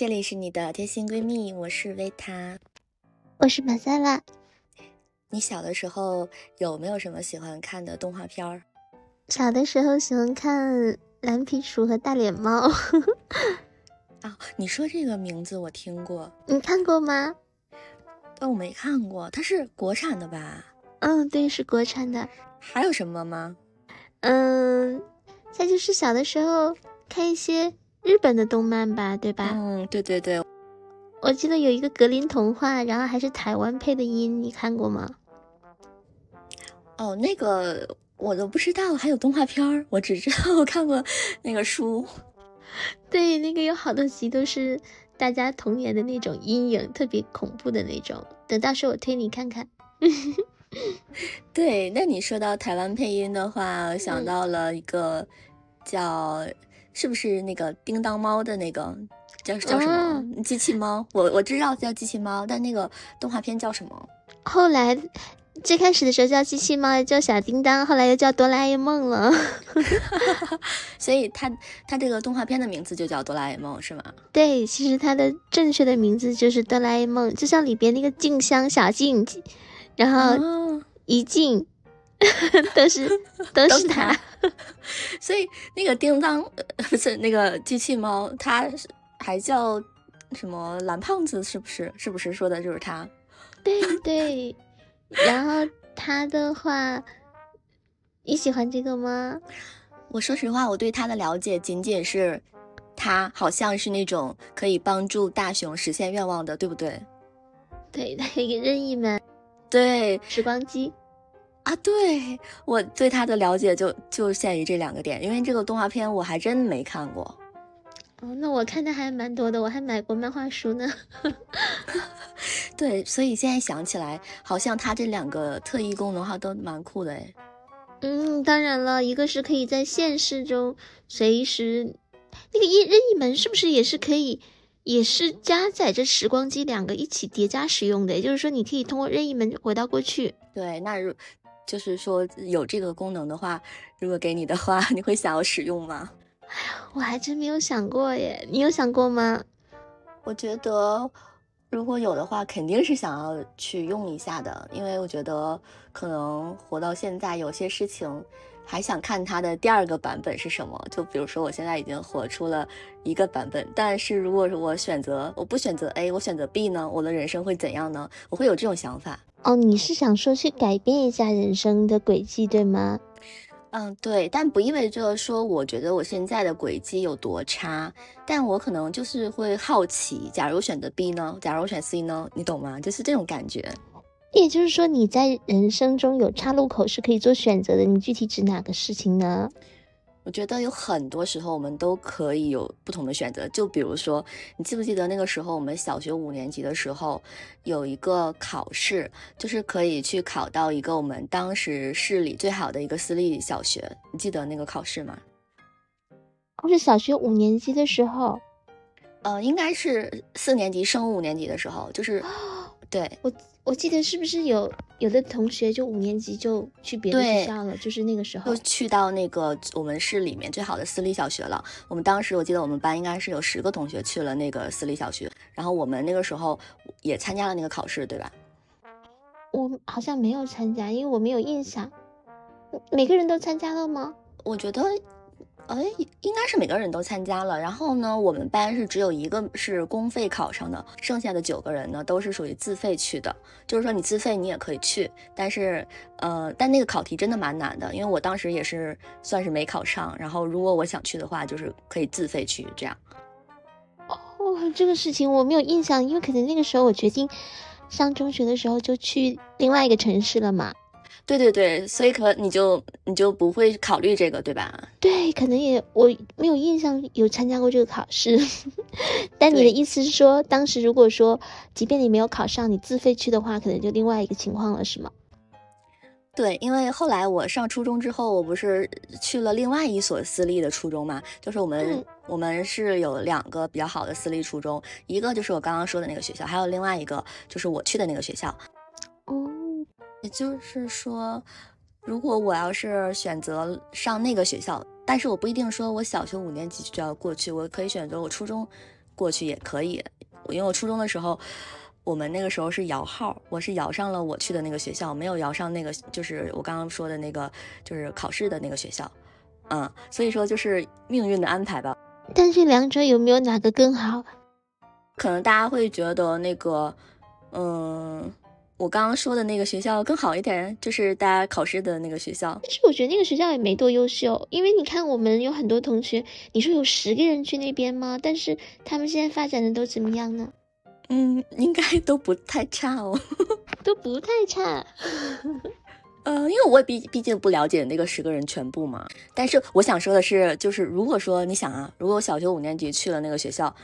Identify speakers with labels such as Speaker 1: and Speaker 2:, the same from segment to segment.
Speaker 1: 这里是你的贴心闺蜜，我是维塔，
Speaker 2: 我是马赛拉。
Speaker 1: 你小的时候有没有什么喜欢看的动画片儿？
Speaker 2: 小的时候喜欢看《蓝皮鼠和大脸猫 》。
Speaker 1: 啊，你说这个名字我听过，
Speaker 2: 你看过吗？
Speaker 1: 哦，我没看过，它是国产的吧？
Speaker 2: 嗯，对，是国产的。
Speaker 1: 还有什么吗？
Speaker 2: 嗯，再就是小的时候看一些日本的动漫吧，对吧？
Speaker 1: 嗯，对对对。
Speaker 2: 我记得有一个格林童话，然后还是台湾配的音，你看过吗？
Speaker 1: 哦，那个我都不知道还有动画片儿，我只知道我 看过那个书。
Speaker 2: 对，那个有好多集都是大家童年的那种阴影，特别恐怖的那种。等到时候我推你看看。
Speaker 1: 对，那你说到台湾配音的话，我想到了一个叫是不是那个叮当猫的那个叫叫什么机器猫？我我知道叫机器猫，但那个动画片叫什么？
Speaker 2: 后来最开始的时候叫机器猫，叫小叮当，后来又叫哆啦 A 梦了。
Speaker 1: 所以它它这个动画片的名字就叫哆啦 A 梦是吗？
Speaker 2: 对，其实它的正确的名字就是哆啦 A 梦，就像里边那个静香小静。然后一进 都是 都是他，
Speaker 1: 所以那个叮当不是那个机器猫，它还叫什么蓝胖子？是不是？是不是说的就是他？
Speaker 2: 对对。然后他的话，你喜欢这个吗？
Speaker 1: 我说实话，我对他的了解仅仅是他好像是那种可以帮助大雄实现愿望的，对不对？
Speaker 2: 对，他一个任意门。
Speaker 1: 对，
Speaker 2: 时光机
Speaker 1: 啊，对我对他的了解就就限于这两个点，因为这个动画片我还真没看过。
Speaker 2: 哦，那我看的还蛮多的，我还买过漫画书呢。
Speaker 1: 对，所以现在想起来，好像他这两个特异功能哈都蛮酷的哎。
Speaker 2: 嗯，当然了，一个是可以在现实中随时，那个一任意门是不是也是可以？也是加载着时光机两个一起叠加使用的，也就是说，你可以通过任意门回到过去。
Speaker 1: 对，那如就是说有这个功能的话，如果给你的话，你会想要使用吗？
Speaker 2: 哎呀，我还真没有想过耶，你有想过吗？
Speaker 1: 我觉得如果有的话，肯定是想要去用一下的，因为我觉得可能活到现在，有些事情。还想看它的第二个版本是什么？就比如说，我现在已经活出了一个版本，但是如果我选择我不选择 A，我选择 B 呢？我的人生会怎样呢？我会有这种想法。
Speaker 2: 哦，你是想说去改变一下人生的轨迹，对吗？
Speaker 1: 嗯，对，但不意味着说我觉得我现在的轨迹有多差，但我可能就是会好奇，假如选择 B 呢？假如我选 C 呢？你懂吗？就是这种感觉。
Speaker 2: 也就是说，你在人生中有岔路口是可以做选择的。你具体指哪个事情呢？
Speaker 1: 我觉得有很多时候我们都可以有不同的选择。就比如说，你记不记得那个时候我们小学五年级的时候有一个考试，就是可以去考到一个我们当时市里最好的一个私立小学。你记得那个考试吗？
Speaker 2: 哦，是小学五年级的时候。
Speaker 1: 呃，应该是四年级升五年级的时候，就是对
Speaker 2: 我。我记得是不是有有的同学就五年级就去别的学校了？就是那个时候，
Speaker 1: 就去到那个我们市里面最好的私立小学了。我们当时我记得我们班应该是有十个同学去了那个私立小学，然后我们那个时候也参加了那个考试，对吧？
Speaker 2: 我好像没有参加，因为我没有印象。每个人都参加了吗？
Speaker 1: 我觉得。哎，应该是每个人都参加了。然后呢，我们班是只有一个是公费考上的，剩下的九个人呢都是属于自费去的。就是说你自费你也可以去，但是呃，但那个考题真的蛮难的，因为我当时也是算是没考上。然后如果我想去的话，就是可以自费去这样。
Speaker 2: 哦，这个事情我没有印象，因为可能那个时候我决定上中学的时候就去另外一个城市了嘛。
Speaker 1: 对对对，所以可你就你就不会考虑这个，对吧？
Speaker 2: 对，可能也我没有印象有参加过这个考试。但你的意思是说，当时如果说即便你没有考上，你自费去的话，可能就另外一个情况了，是吗？
Speaker 1: 对，因为后来我上初中之后，我不是去了另外一所私立的初中嘛，就是我们我们是有两个比较好的私立初中，一个就是我刚刚说的那个学校，还有另外一个就是我去的那个学校。也就是说，如果我要是选择上那个学校，但是我不一定说我小学五年级就要过去，我可以选择我初中过去也可以。因为我初中的时候，我们那个时候是摇号，我是摇上了我去的那个学校，没有摇上那个就是我刚刚说的那个就是考试的那个学校，嗯，所以说就是命运的安排吧。
Speaker 2: 但是两者有没有哪个更好？
Speaker 1: 可能大家会觉得那个，嗯。我刚刚说的那个学校更好一点，就是大家考试的那个学校。
Speaker 2: 但是我觉得那个学校也没多优秀，因为你看我们有很多同学，你说有十个人去那边吗？但是他们现在发展的都怎么样呢？
Speaker 1: 嗯，应该 都不太差哦，
Speaker 2: 都不太差。
Speaker 1: 呃，因为我也毕毕竟不了解那个十个人全部嘛。但是我想说的是，就是如果说你想啊，如果我小学五年级去了那个学校，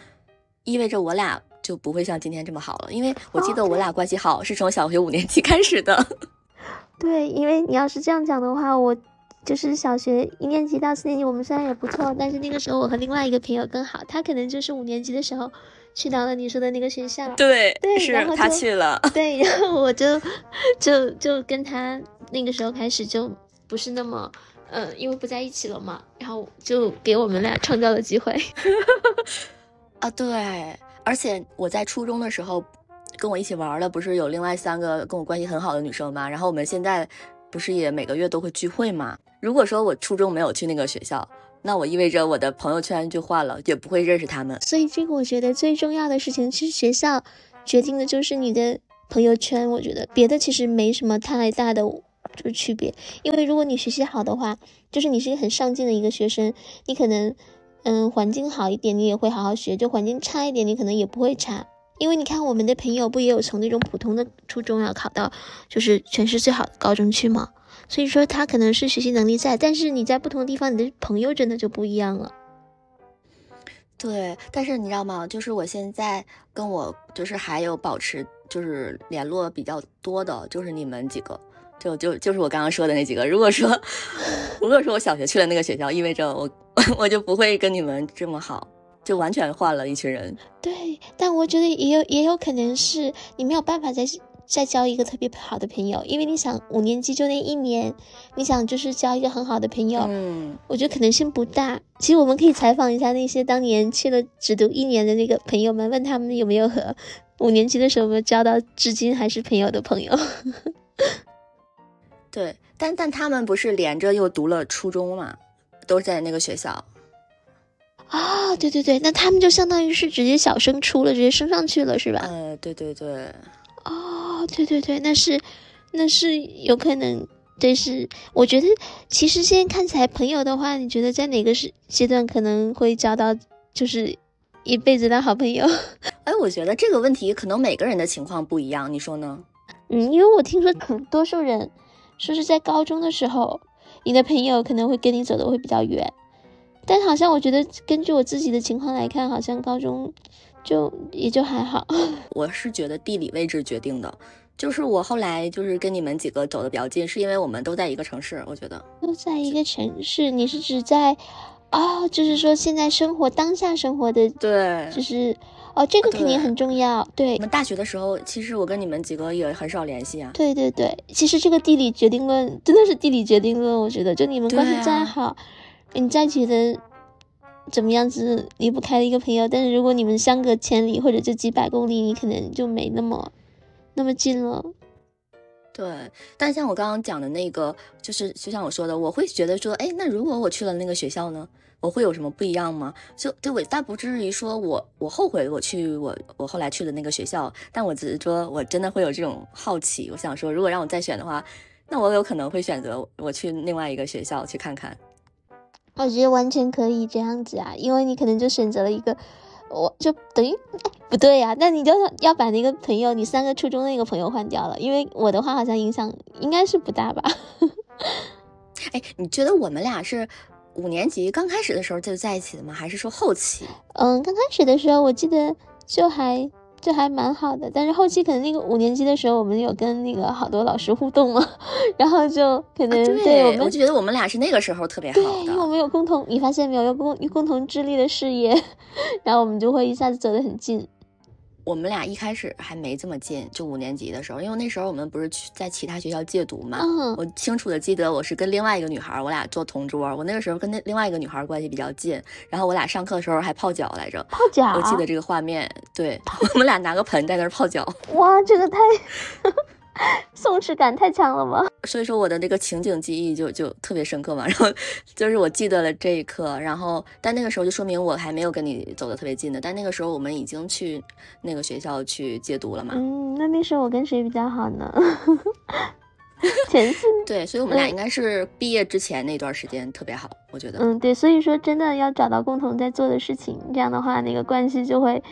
Speaker 1: 意味着我俩。就不会像今天这么好了，因为我记得我俩关系好是从小学五年级开始的。
Speaker 2: 对，因为你要是这样讲的话，我就是小学一年级到四年级，我们虽然也不错，但是那个时候我和另外一个朋友更好，他可能就是五年级的时候去到了你说的那个学校。
Speaker 1: 对，
Speaker 2: 对，
Speaker 1: 是他去了。
Speaker 2: 对，然后我就就就跟他那个时候开始就不是那么，嗯，因为不在一起了嘛，然后就给我们俩创造了机会。
Speaker 1: 啊，对。而且我在初中的时候，跟我一起玩的不是有另外三个跟我关系很好的女生吗？然后我们现在不是也每个月都会聚会吗？如果说我初中没有去那个学校，那我意味着我的朋友圈就换了，也不会认识他们。
Speaker 2: 所以这个我觉得最重要的事情，其实学校决定的就是你的朋友圈。我觉得别的其实没什么太大的就是区别，因为如果你学习好的话，就是你是一个很上进的一个学生，你可能。嗯，环境好一点，你也会好好学；就环境差一点，你可能也不会差。因为你看，我们的朋友不也有从那种普通的初中要考到就是全市最好的高中去吗？所以说他可能是学习能力在，但是你在不同的地方，你的朋友真的就不一样了。
Speaker 1: 对，但是你知道吗？就是我现在跟我就是还有保持就是联络比较多的，就是你们几个。就就就是我刚刚说的那几个。如果说，如果说我小学去了那个学校，意味着我 我就不会跟你们这么好，就完全换了一群人。
Speaker 2: 对，但我觉得也有也有可能是你没有办法再再交一个特别好的朋友，因为你想五年级就那一年，你想就是交一个很好的朋友，
Speaker 1: 嗯，
Speaker 2: 我觉得可能性不大。其实我们可以采访一下那些当年去了只读一年的那个朋友们，问他们有没有和五年级的时候没有交到至今还是朋友的朋友。
Speaker 1: 对，但但他们不是连着又读了初中嘛，都在那个学校。
Speaker 2: 啊，对对对，那他们就相当于是直接小升初了，直接升上去了，是吧？
Speaker 1: 呃，对对对。
Speaker 2: 哦，对对对，那是，那是有可能。但，是我觉得，其实现在看起来，朋友的话，你觉得在哪个时阶段可能会交到就是一辈子的好朋友？
Speaker 1: 哎，我觉得这个问题可能每个人的情况不一样，你说呢？
Speaker 2: 嗯，因为我听说多数人。说是在高中的时候，你的朋友可能会跟你走的会比较远，但好像我觉得根据我自己的情况来看，好像高中就也就还好。
Speaker 1: 我是觉得地理位置决定的，就是我后来就是跟你们几个走的比较近，是因为我们都在一个城市。我觉得
Speaker 2: 都在一个城市，你是指在哦？就是说现在生活当下生活的
Speaker 1: 对，
Speaker 2: 就是。哦，这个肯定很重要。对，
Speaker 1: 我们大学的时候，其实我跟你们几个也很少联系啊。
Speaker 2: 对对对，其实这个地理决定论真的是地理决定论。我觉得，就你们关系再好，你再觉得怎么样子离不开一个朋友，但是如果你们相隔千里或者就几百公里，你可能就没那么那么近了。
Speaker 1: 对，但像我刚刚讲的那个，就是就像我说的，我会觉得说，哎，那如果我去了那个学校呢？我会有什么不一样吗？就对我但不至于说我我后悔我去我我后来去的那个学校，但我只是说我真的会有这种好奇。我想说，如果让我再选的话，那我有可能会选择我去另外一个学校去看看。
Speaker 2: 我觉得完全可以这样子啊，因为你可能就选择了一个，我就等于不对呀。那你就要把那个朋友，你三个初中那个朋友换掉了，因为我的话好像影响应该是不大吧？
Speaker 1: 哎，你觉得我们俩是？五年级刚开始的时候就在一起的吗？还是说后期？
Speaker 2: 嗯，刚开始的时候我记得就还就还蛮好的，但是后期可能那个五年级的时候，我们有跟那个好多老师互动嘛，然后就可能对我们
Speaker 1: 我就觉得我们俩是那个时候特别好的，
Speaker 2: 因为我们有共同，你发现没有，有共有共同致力的事业，然后我们就会一下子走得很近。
Speaker 1: 我们俩一开始还没这么近，就五年级的时候，因为那时候我们不是去在其他学校借读嘛。
Speaker 2: 嗯，
Speaker 1: 我清楚的记得我是跟另外一个女孩，我俩坐同桌。我那个时候跟那另外一个女孩关系比较近，然后我俩上课的时候还泡脚来着。
Speaker 2: 泡脚，
Speaker 1: 我记得这个画面。对，我们俩拿个盆在那儿泡脚。
Speaker 2: 哇，这个太。松弛感太强了吗？
Speaker 1: 所以说我的那个情景记忆就就特别深刻嘛。然后就是我记得了这一刻，然后但那个时候就说明我还没有跟你走的特别近的。但那个时候我们已经去那个学校去戒毒了嘛。
Speaker 2: 嗯，那那时候我跟谁比较好呢？前四
Speaker 1: 对，所以我们俩应该是毕业之前那段时间特别好，我觉得。
Speaker 2: 嗯，对，所以说真的要找到共同在做的事情，这样的话那个关系就会。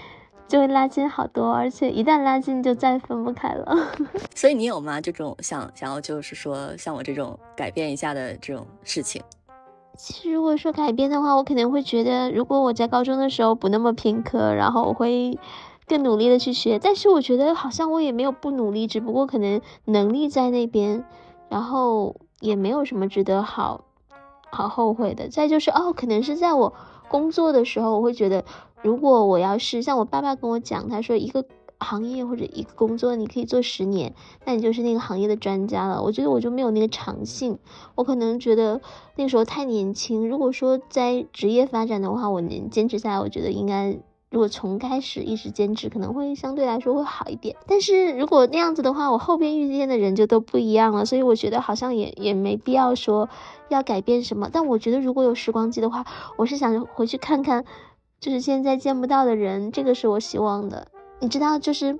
Speaker 2: 就会拉近好多，而且一旦拉近就再分不开了。
Speaker 1: 所以你有吗？这种想想要就是说像我这种改变一下的这种事情？
Speaker 2: 其实如果说改变的话，我可能会觉得，如果我在高中的时候不那么偏科，然后我会更努力的去学。但是我觉得好像我也没有不努力，只不过可能能力在那边，然后也没有什么值得好好后悔的。再就是哦，可能是在我工作的时候，我会觉得。如果我要是像我爸爸跟我讲，他说一个行业或者一个工作你可以做十年，那你就是那个行业的专家了。我觉得我就没有那个长性，我可能觉得那时候太年轻。如果说在职业发展的话，我能坚持下来，我觉得应该如果从开始一直坚持，可能会相对来说会好一点。但是如果那样子的话，我后边遇见的人就都不一样了，所以我觉得好像也也没必要说要改变什么。但我觉得如果有时光机的话，我是想回去看看。就是现在见不到的人，这个是我希望的。你知道，就是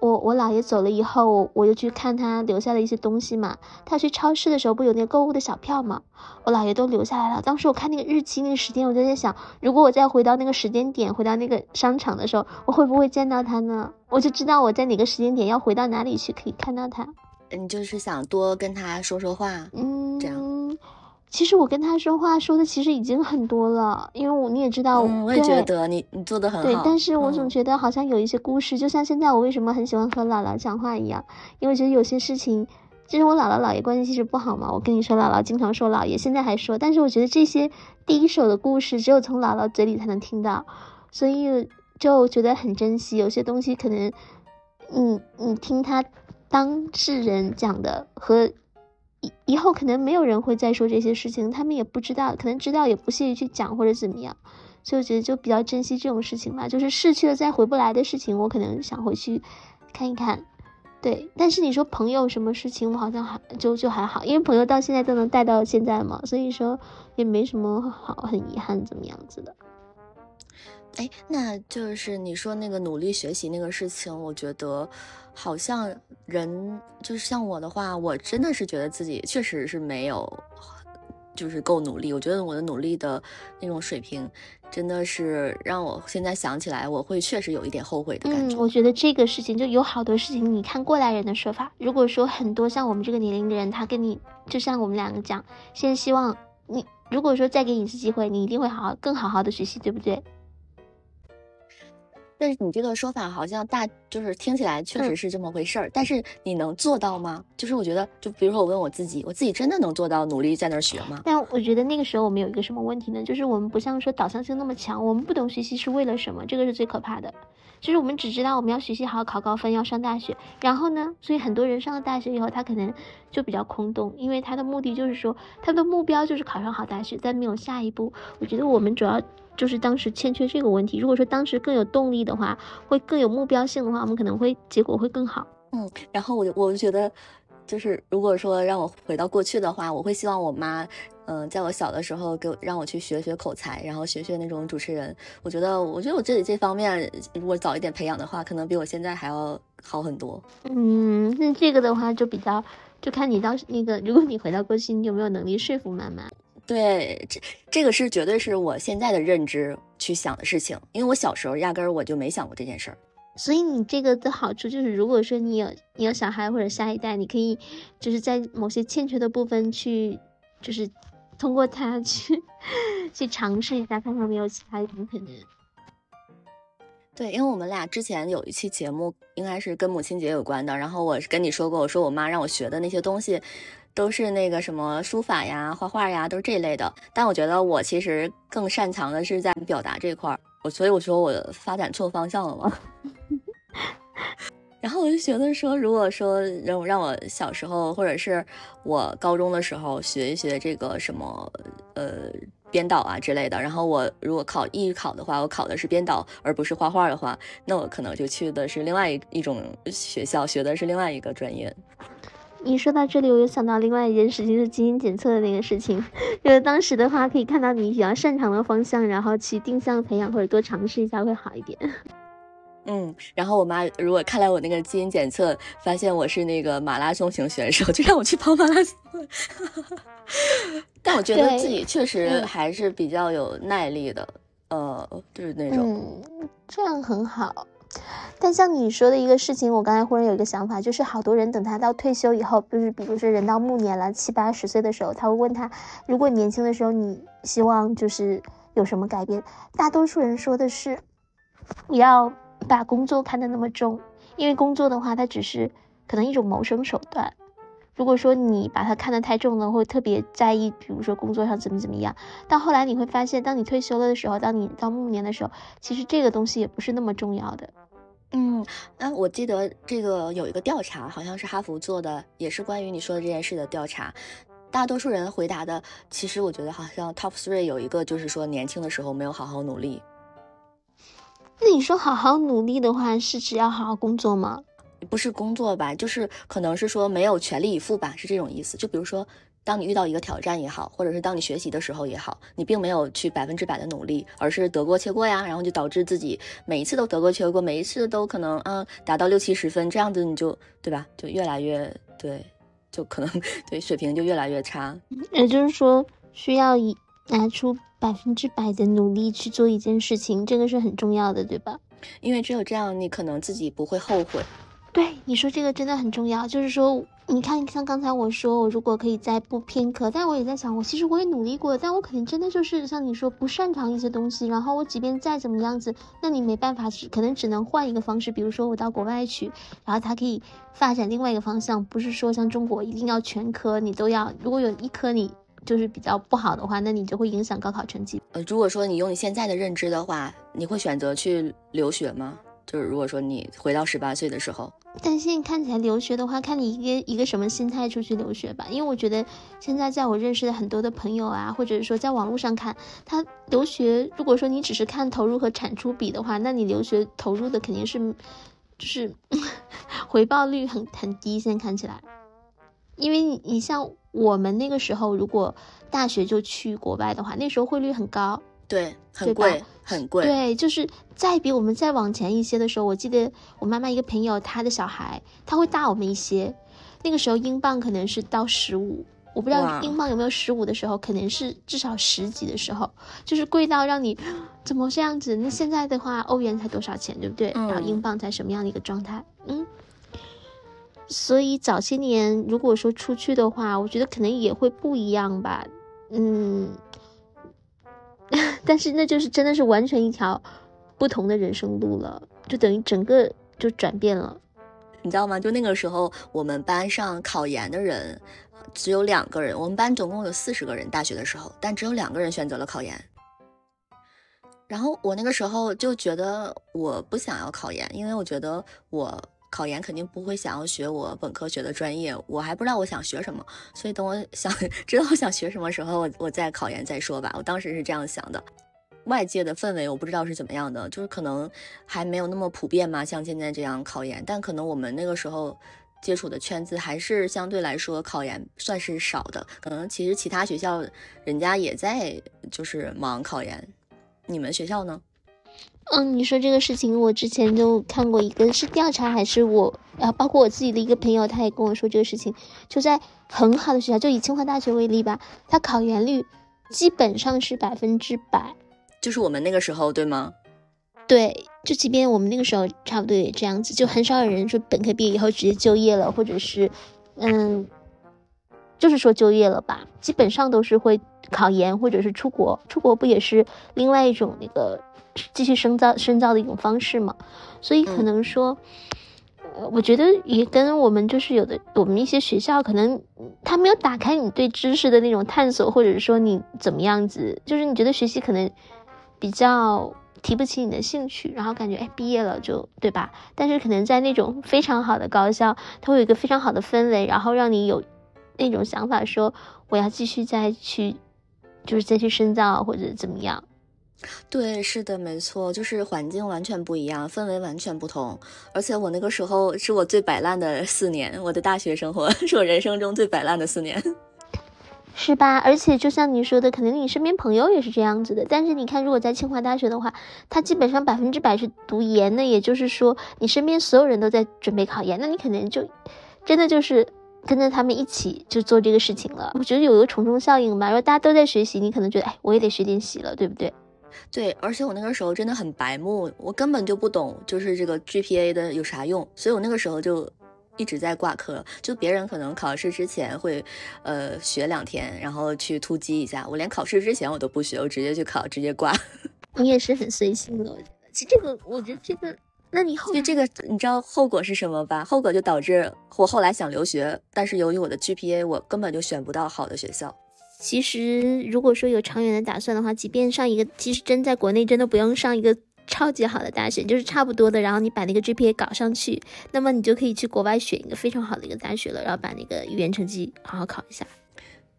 Speaker 2: 我我姥爷走了以后，我就去看他留下的一些东西嘛。他去超市的时候，不有那个购物的小票嘛？我姥爷都留下来了。当时我看那个日期、那个时间，我就在想，如果我再回到那个时间点，回到那个商场的时候，我会不会见到他呢？我就知道我在哪个时间点要回到哪里去可以看到他。
Speaker 1: 你就是想多跟他说说话，嗯，这样。
Speaker 2: 其实我跟他说话说的其实已经很多了，因为我你也知道，
Speaker 1: 我也觉得你你做的很好。
Speaker 2: 对，但是我总觉得好像有一些故事，就像现在我为什么很喜欢和姥姥讲话一样，因为觉得有些事情，就是我姥姥姥爷关系其实不好嘛。我跟你说，姥姥经常说姥爷，现在还说，但是我觉得这些第一手的故事只有从姥姥嘴里才能听到，所以就觉得很珍惜。有些东西可能，你你听他当事人讲的和。以以后可能没有人会再说这些事情，他们也不知道，可能知道也不屑于去讲或者怎么样，所以我觉得就比较珍惜这种事情吧。就是逝去了再回不来的事情，我可能想回去看一看。对，但是你说朋友什么事情，我好像还就就还好，因为朋友到现在都能带到现在嘛，所以说也没什么好很遗憾怎么样子的。
Speaker 1: 哎，那就是你说那个努力学习那个事情，我觉得好像人就是像我的话，我真的是觉得自己确实是没有，就是够努力。我觉得我的努力的那种水平，真的是让我现在想起来，我会确实有一点后悔的感觉。
Speaker 2: 嗯，我觉得这个事情就有好多事情，你看过来人的说法，如果说很多像我们这个年龄的人，他跟你就像我们两个讲，现在希望你如果说再给你一次机会，你一定会好好更好好的学习，对不对？
Speaker 1: 但是你这个说法好像大，就是听起来确实是这么回事儿。但是你能做到吗？就是我觉得，就比如说我问我自己，我自己真的能做到努力在那儿学吗？
Speaker 2: 但我觉得那个时候我们有一个什么问题呢？就是我们不像说导向性那么强，我们不懂学习是为了什么，这个是最可怕的。就是我们只知道我们要学习好，考高分，要上大学。然后呢，所以很多人上了大学以后，他可能就比较空洞，因为他的目的就是说，他的目标就是考上好大学，但没有下一步。我觉得我们主要。就是当时欠缺这个问题。如果说当时更有动力的话，会更有目标性的话，我们可能会结果会更好。
Speaker 1: 嗯，然后我就我就觉得，就是如果说让我回到过去的话，我会希望我妈，嗯，在我小的时候给我让我去学学口才，然后学学那种主持人。我觉得，我觉得我自己这方面如果早一点培养的话，可能比我现在还要好很多。
Speaker 2: 嗯，那这个的话就比较就看你当时那个，如果你回到过去，你有没有能力说服妈妈？
Speaker 1: 对，这这个是绝对是我现在的认知去想的事情，因为我小时候压根儿我就没想过这件事儿。
Speaker 2: 所以你这个的好处就是，如果说你有你有小孩或者下一代，你可以就是在某些欠缺的部分去，就是通过他去 去尝试一下，看看有没有其他一种可能。
Speaker 1: 对，因为我们俩之前有一期节目，应该是跟母亲节有关的，然后我跟你说过，我说我妈让我学的那些东西。都是那个什么书法呀、画画呀，都是这类的。但我觉得我其实更擅长的是在表达这块儿，我所以我说我发展错方向了吗？然后我就觉得说，如果说让我让我小时候或者是我高中的时候学一学这个什么呃编导啊之类的，然后我如果考艺考的话，我考的是编导而不是画画的话，那我可能就去的是另外一一种学校，学的是另外一个专业。
Speaker 2: 你说到这里，我又想到另外一件事情，就是基因检测的那个事情。就是当时的话，可以看到你比较擅长的方向，然后去定向培养或者多尝试一下会好一点。
Speaker 1: 嗯，然后我妈如果看来我那个基因检测，发现我是那个马拉松型选手，就让我去跑马拉松。但我觉得自己确实还是比较有耐力的，呃，就是那
Speaker 2: 种。嗯，这样很好。但像你说的一个事情，我刚才忽然有一个想法，就是好多人等他到退休以后，就是比如说人到暮年了，七八十岁的时候，他会问他，如果年轻的时候你希望就是有什么改变？大多数人说的是，不要。把工作看得那么重，因为工作的话，它只是可能一种谋生手段。如果说你把它看得太重了，会特别在意，比如说工作上怎么怎么样，到后来你会发现，当你退休了的时候，当你到暮年的时候，其实这个东西也不是那么重要的。
Speaker 1: 嗯，那我记得这个有一个调查，好像是哈佛做的，也是关于你说的这件事的调查。大多数人回答的，其实我觉得好像 top three 有一个就是说年轻的时候没有好好努力。
Speaker 2: 那你说好好努力的话，是指要好好工作吗？
Speaker 1: 不是工作吧，就是可能是说没有全力以赴吧，是这种意思。就比如说，当你遇到一个挑战也好，或者是当你学习的时候也好，你并没有去百分之百的努力，而是得过且过呀，然后就导致自己每一次都得过且过，每一次都可能啊达到六七十分，这样子你就对吧？就越来越对，就可能 对水平就越来越差。
Speaker 2: 也就是说，需要以拿出。百分之百的努力去做一件事情，这个是很重要的，对吧？
Speaker 1: 因为只有这样，你可能自己不会后悔。
Speaker 2: 对，你说这个真的很重要。就是说，你看，像刚才我说，我如果可以再不偏科，但我也在想，我其实我也努力过，但我可能真的就是像你说不擅长一些东西。然后我即便再怎么样子，那你没办法，可能只能换一个方式，比如说我到国外去，然后它可以发展另外一个方向，不是说像中国一定要全科，你都要，如果有一科你。就是比较不好的话，那你就会影响高考成绩。
Speaker 1: 呃，如果说你用你现在的认知的话，你会选择去留学吗？就是如果说你回到十八岁的时候，
Speaker 2: 但现在看起来留学的话，看你一个一个什么心态出去留学吧。因为我觉得现在在我认识的很多的朋友啊，或者说在网络上看他留学，如果说你只是看投入和产出比的话，那你留学投入的肯定是就是 回报率很很低。现在看起来，因为你你像。我们那个时候，如果大学就去国外的话，那时候汇率很高，
Speaker 1: 对，很贵，很贵。
Speaker 2: 对，就是再比我们再往前一些的时候，我记得我妈妈一个朋友，她的小孩他会大我们一些，那个时候英镑可能是到十五，我不知道英镑有没有十五的时候，可能是至少十几的时候，就是贵到让你怎么这样子？那现在的话，欧元才多少钱，对不对？然后英镑才什么样的一个状态？嗯。所以早些年，如果说出去的话，我觉得可能也会不一样吧，嗯，但是那就是真的是完全一条不同的人生路了，就等于整个就转变了，
Speaker 1: 你知道吗？就那个时候，我们班上考研的人只有两个人，我们班总共有四十个人，大学的时候，但只有两个人选择了考研。然后我那个时候就觉得我不想要考研，因为我觉得我。考研肯定不会想要学我本科学的专业，我还不知道我想学什么，所以等我想 知道我想学什么时候，我我再考研再说吧。我当时是这样想的。外界的氛围我不知道是怎么样的，就是可能还没有那么普遍嘛，像现在这样考研，但可能我们那个时候接触的圈子还是相对来说考研算是少的。可能其实其他学校人家也在就是忙考研，你们学校呢？
Speaker 2: 嗯，你说这个事情，我之前就看过一个是调查，还是我啊，包括我自己的一个朋友，他也跟我说这个事情，就在很好的学校，就以清华大学为例吧，他考研率基本上是百分之百，
Speaker 1: 就是我们那个时候，对吗？
Speaker 2: 对，就即便我们那个时候差不多也这样子，就很少有人说本科毕业以后直接就业了，或者是嗯，就是说就业了吧，基本上都是会考研或者是出国，出国不也是另外一种那个。继续深造深造的一种方式嘛，所以可能说，呃，我觉得也跟我们就是有的，我们一些学校可能他没有打开你对知识的那种探索，或者说你怎么样子，就是你觉得学习可能比较提不起你的兴趣，然后感觉哎毕业了就对吧？但是可能在那种非常好的高校，它会有一个非常好的氛围，然后让你有那种想法说我要继续再去，就是再去深造或者怎么样。
Speaker 1: 对，是的，没错，就是环境完全不一样，氛围完全不同。而且我那个时候是我最摆烂的四年，我的大学生活 是我人生中最摆烂的四年，
Speaker 2: 是吧？而且就像你说的，可能你身边朋友也是这样子的。但是你看，如果在清华大学的话，他基本上百分之百是读研的，也就是说，你身边所有人都在准备考研，那你可能就真的就是跟着他们一起就做这个事情了。我觉得有一个从众效应吧，如果大家都在学习，你可能觉得，哎，我也得学点习了，对不对？
Speaker 1: 对，而且我那个时候真的很白目，我根本就不懂，就是这个 GPA 的有啥用，所以我那个时候就一直在挂科。就别人可能考试之前会，呃，学两天，然后去突击一下，我连考试之前我都不学，我直接去考，直接挂。
Speaker 2: 你也是很随性的，我觉得。其实这个，我觉得这个，那你后
Speaker 1: 就这个，你知道后果是什么吧？后果就导致我后来想留学，但是由于我的 GPA，我根本就选不到好的学校。
Speaker 2: 其实，如果说有长远的打算的话，即便上一个，其实真在国内真的不用上一个超级好的大学，就是差不多的，然后你把那个 GPA 搞上去，那么你就可以去国外选一个非常好的一个大学了，然后把那个语言成绩好好考一下。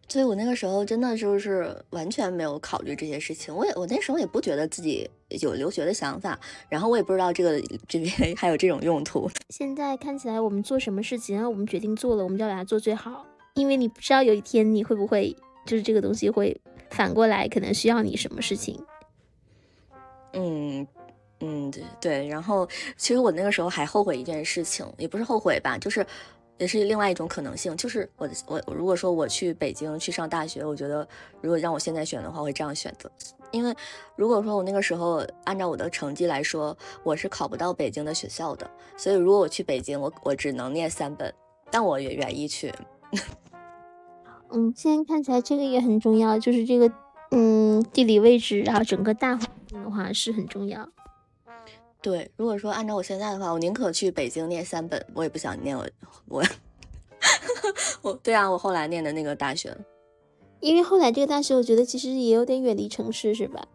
Speaker 1: 所以我那个时候真的就是完全没有考虑这些事情，我也我那时候也不觉得自己有留学的想法，然后我也不知道这个 GPA 还有这种用途。
Speaker 2: 现在看起来，我们做什么事情，然后我们决定做了，我们就要把它做最好，因为你不知道有一天你会不会。就是这个东西会反过来，可能需要你什么事情？
Speaker 1: 嗯嗯，对对。然后其实我那个时候还后悔一件事情，也不是后悔吧，就是也是另外一种可能性，就是我我如果说我去北京去上大学，我觉得如果让我现在选的话，会这样选择。因为如果说我那个时候按照我的成绩来说，我是考不到北京的学校的，所以如果我去北京，我我只能念三本，但我也愿意去。
Speaker 2: 嗯，现在看起来这个也很重要，就是这个，嗯，地理位置，然后整个大环境的话是很重要。
Speaker 1: 对，如果说按照我现在的话，我宁可去北京念三本，我也不想念我我 我。对啊，我后来念的那个大学，
Speaker 2: 因为后来这个大学，我觉得其实也有点远离城市，是吧？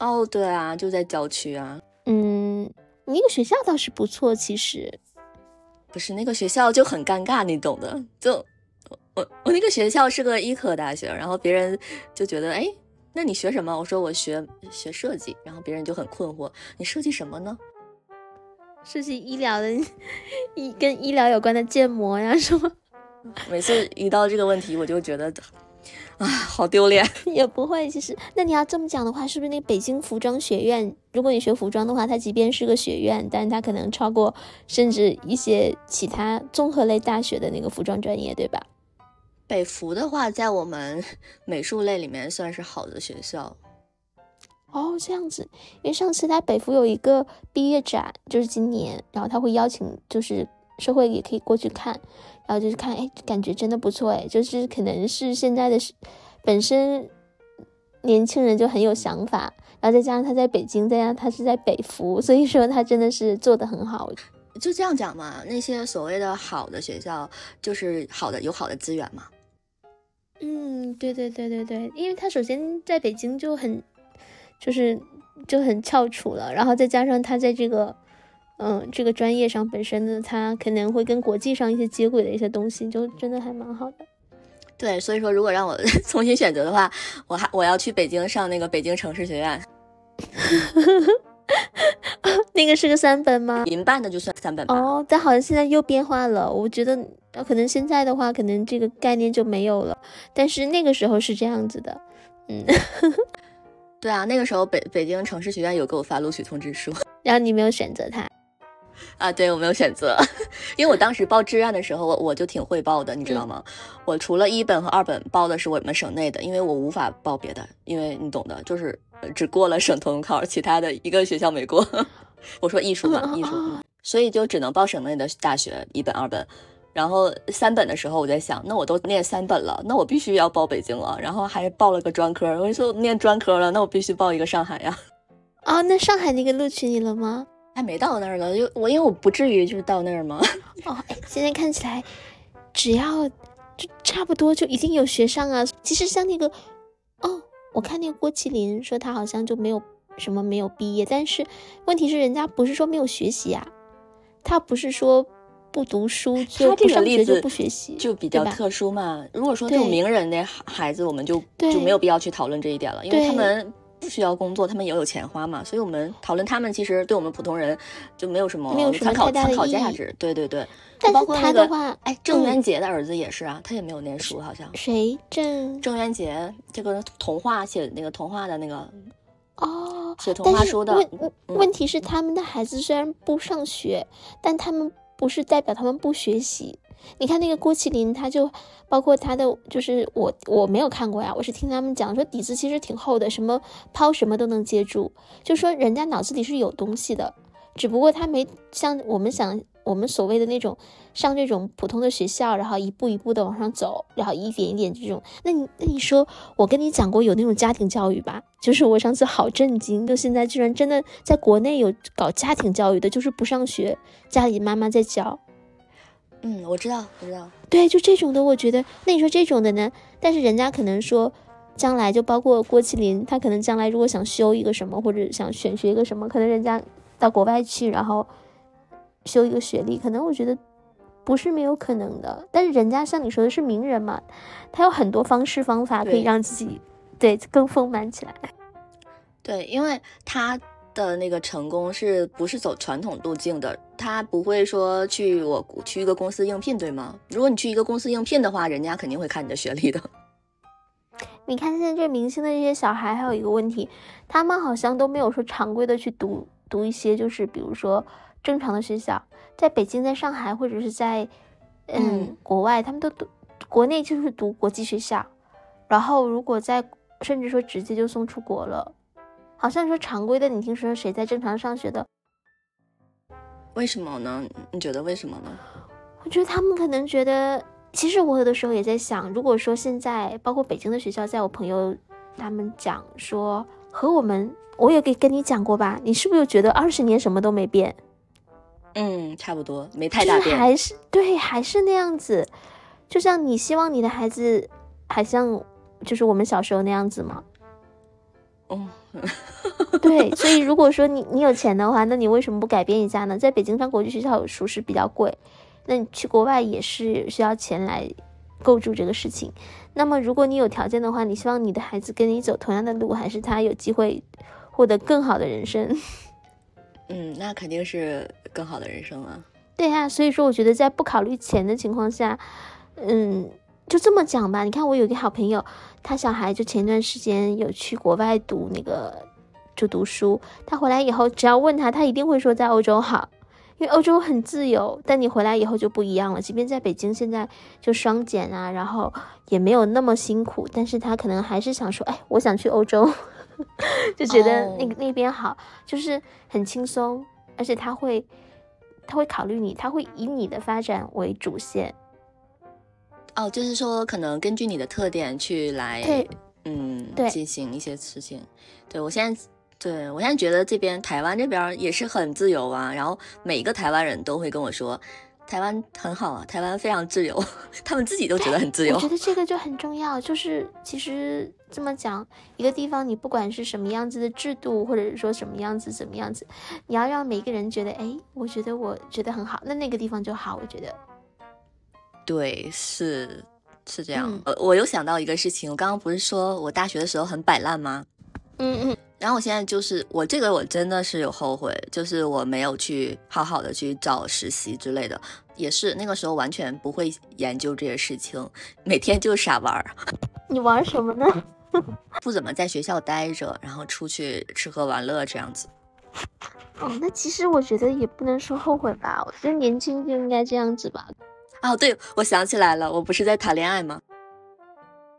Speaker 1: 哦，对啊，就在郊区啊。
Speaker 2: 嗯，那个学校倒是不错，其实。
Speaker 1: 不是那个学校就很尴尬，你懂的，就。我我那个学校是个医科大学，然后别人就觉得，哎，那你学什么？我说我学学设计，然后别人就很困惑，你设计什么呢？
Speaker 2: 设计医疗的，医跟医疗有关的建模呀，什么？
Speaker 1: 每次一到这个问题，我就觉得，啊，好丢脸。
Speaker 2: 也不会，其实，那你要这么讲的话，是不是那北京服装学院？如果你学服装的话，它即便是个学院，但它可能超过甚至一些其他综合类大学的那个服装专业，对吧？
Speaker 1: 北服的话，在我们 美术类里面算是好的学校。
Speaker 2: 哦，这样子，因为上次他北服有一个毕业展，就是今年，然后他会邀请，就是社会也可以过去看，然后就是看，哎，感觉真的不错，哎，就是可能是现在的本身年轻人就很有想法，然后再加上他在北京，再加上他是在北服，所以说他真的是做的很好。
Speaker 1: 就这样讲嘛，那些所谓的好的学校，就是好的有好的资源嘛。
Speaker 2: 嗯，对对对对对，因为他首先在北京就很，就是就很翘楚了，然后再加上他在这个，嗯，这个专业上本身呢，他可能会跟国际上一些接轨的一些东西，就真的还蛮好的。
Speaker 1: 对，所以说如果让我 重新选择的话，我还我要去北京上那个北京城市学院。
Speaker 2: 那个是个三本吗？
Speaker 1: 民办的就算三本吧。
Speaker 2: 哦，但好像现在又变化了。我觉得可能现在的话，可能这个概念就没有了。但是那个时候是这样子的。嗯，
Speaker 1: 对啊，那个时候北北京城市学院有给我发录取通知书，
Speaker 2: 然后你没有选择它。
Speaker 1: 啊，对我没有选择，因为我当时报志愿的时候，我我就挺会报的，你知道吗？我除了一本和二本报的是我们省内的，因为我无法报别的，因为你懂的，就是只过了省统考，其他的一个学校没过。我说艺术嘛，艺术，所以就只能报省内的大学一本二本。然后三本的时候，我在想，那我都念三本了，那我必须要报北京了。然后还报了个专科，我说念专科了，那我必须报一个上海呀。
Speaker 2: 哦，那上海那个录取你了吗？
Speaker 1: 还没到那儿呢，就我因为我不至于就是到那儿吗？
Speaker 2: 哦，现在看起来只要就差不多就一定有学上啊。其实像那个哦，我看那个郭麒麟说他好像就没有什么没有毕业，但是问题是人家不是说没有学习啊，他不是说不读书就不上学就不学习，
Speaker 1: 就比较特殊嘛。如果说这种名人的孩子，我们就就没有必要去讨论这一点了，因为他们。不需要工作，他们也有钱花嘛，所以我们讨论他们，其实对我们普通人就没有什么参考参考价值。对对对，
Speaker 2: 但
Speaker 1: 是
Speaker 2: 他的话，
Speaker 1: 哎，郑渊洁的儿子也是啊，他也没有念书，好像。
Speaker 2: 谁？郑
Speaker 1: 郑渊洁，这个童话写那个童话的那个
Speaker 2: 哦，
Speaker 1: 写童话书的。
Speaker 2: 问问题是，他们的孩子虽然不上学，但他们不是代表他们不学习。你看那个郭麒麟，他就包括他的，就是我我没有看过呀，我是听他们讲说底子其实挺厚的，什么抛什么都能接住，就说人家脑子里是有东西的，只不过他没像我们想我们所谓的那种上这种普通的学校，然后一步一步的往上走，然后一点一点这种。那你那你说我跟你讲过有那种家庭教育吧？就是我上次好震惊，就现在居然真的在国内有搞家庭教育的，就是不上学，家里妈妈在教。
Speaker 1: 嗯，我知道，我知道。
Speaker 2: 对，就这种的，我觉得，那你说这种的呢？但是人家可能说，将来就包括郭麒麟，他可能将来如果想修一个什么，或者想选学一个什么，可能人家到国外去，然后修一个学历，可能我觉得不是没有可能的。但是人家像你说的是名人嘛，他有很多方式方法可以让自己对更丰满起来。
Speaker 1: 对，因为他。的那个成功是不是走传统路径的？他不会说去我去一个公司应聘，对吗？如果你去一个公司应聘的话，人家肯定会看你的学历的。
Speaker 2: 你看现在这明星的这些小孩，还有一个问题，他们好像都没有说常规的去读读一些，就是比如说正常的学校，在北京、在上海或者是在嗯国外，他们都读国内就是读国际学校，然后如果在甚至说直接就送出国了。好像说常规的，你听说谁在正常上学的？
Speaker 1: 为什么呢？你觉得为什么呢？
Speaker 2: 我觉得他们可能觉得，其实我有的时候也在想，如果说现在包括北京的学校，在我朋友他们讲说和我们，我也给跟你讲过吧？你是不是觉得二十年什么都没变？
Speaker 1: 嗯，差不多，没太大变，
Speaker 2: 还是对，还是那样子。就像你希望你的孩子还像就是我们小时候那样子吗？
Speaker 1: 哦。
Speaker 2: 对，所以如果说你你有钱的话，那你为什么不改变一下呢？在北京上国际学校有书是比较贵，那你去国外也是需要钱来构筑这个事情。那么如果你有条件的话，你希望你的孩子跟你走同样的路，还是他有机会获得更好的人生？
Speaker 1: 嗯，那肯定是更好的人生了。
Speaker 2: 对呀，所以说我觉得在不考虑钱的情况下，嗯。就这么讲吧，你看我有一个好朋友，他小孩就前段时间有去国外读那个，就读书。他回来以后，只要问他，他一定会说在欧洲好，因为欧洲很自由。但你回来以后就不一样了，即便在北京现在就双减啊，然后也没有那么辛苦，但是他可能还是想说，哎，我想去欧洲，就觉得那个那边好，就是很轻松，而且他会他会考虑你，他会以你的发展为主线。
Speaker 1: 哦，就是说，可能根据你的特点去来，嗯，对进行一些事情。对我现在，对我现在觉得这边台湾这边也是很自由啊。然后每一个台湾人都会跟我说，台湾很好啊，台湾非常自由，他们自己都觉得很自由。
Speaker 2: 我觉得这个就很重要，就是其实这么讲，一个地方你不管是什么样子的制度，或者是说什么样子怎么样子，你要让每一个人觉得，哎，我觉得我觉得很好，那那个地方就好。我觉得。
Speaker 1: 对，是是这样。呃，我又想到一个事情，我刚刚不是说我大学的时候很摆烂吗？
Speaker 2: 嗯嗯。
Speaker 1: 然后我现在就是我这个我真的是有后悔，就是我没有去好好的去找实习之类的，也是那个时候完全不会研究这些事情，每天就傻玩儿。
Speaker 2: 你玩什么呢？
Speaker 1: 不怎么在学校待着，然后出去吃喝玩乐这样子。
Speaker 2: 哦，那其实我觉得也不能说后悔吧，我觉得年轻就应该这样子吧。
Speaker 1: 哦，对，我想起来了，我不是在谈恋爱吗？